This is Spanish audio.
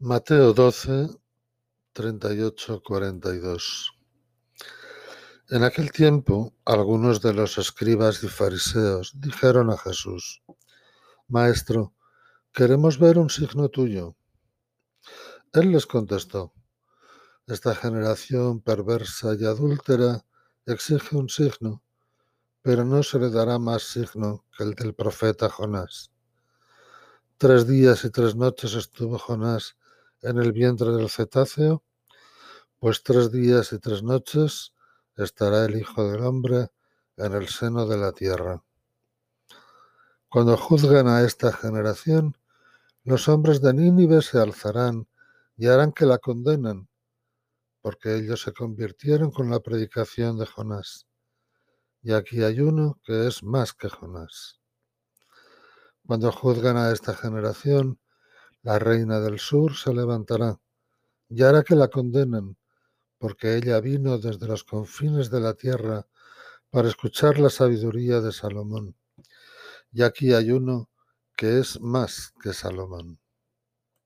Mateo 12, 38, 42. En aquel tiempo, algunos de los escribas y fariseos dijeron a Jesús, Maestro, queremos ver un signo tuyo. Él les contestó, Esta generación perversa y adúltera exige un signo, pero no se le dará más signo que el del profeta Jonás. Tres días y tres noches estuvo Jonás en el vientre del cetáceo, pues tres días y tres noches estará el Hijo del Hombre en el seno de la tierra. Cuando juzgan a esta generación, los hombres de Nínive se alzarán y harán que la condenen, porque ellos se convirtieron con la predicación de Jonás. Y aquí hay uno que es más que Jonás. Cuando juzgan a esta generación, la reina del sur se levantará y hará que la condenen, porque ella vino desde los confines de la tierra para escuchar la sabiduría de Salomón. Y aquí hay uno que es más que Salomón.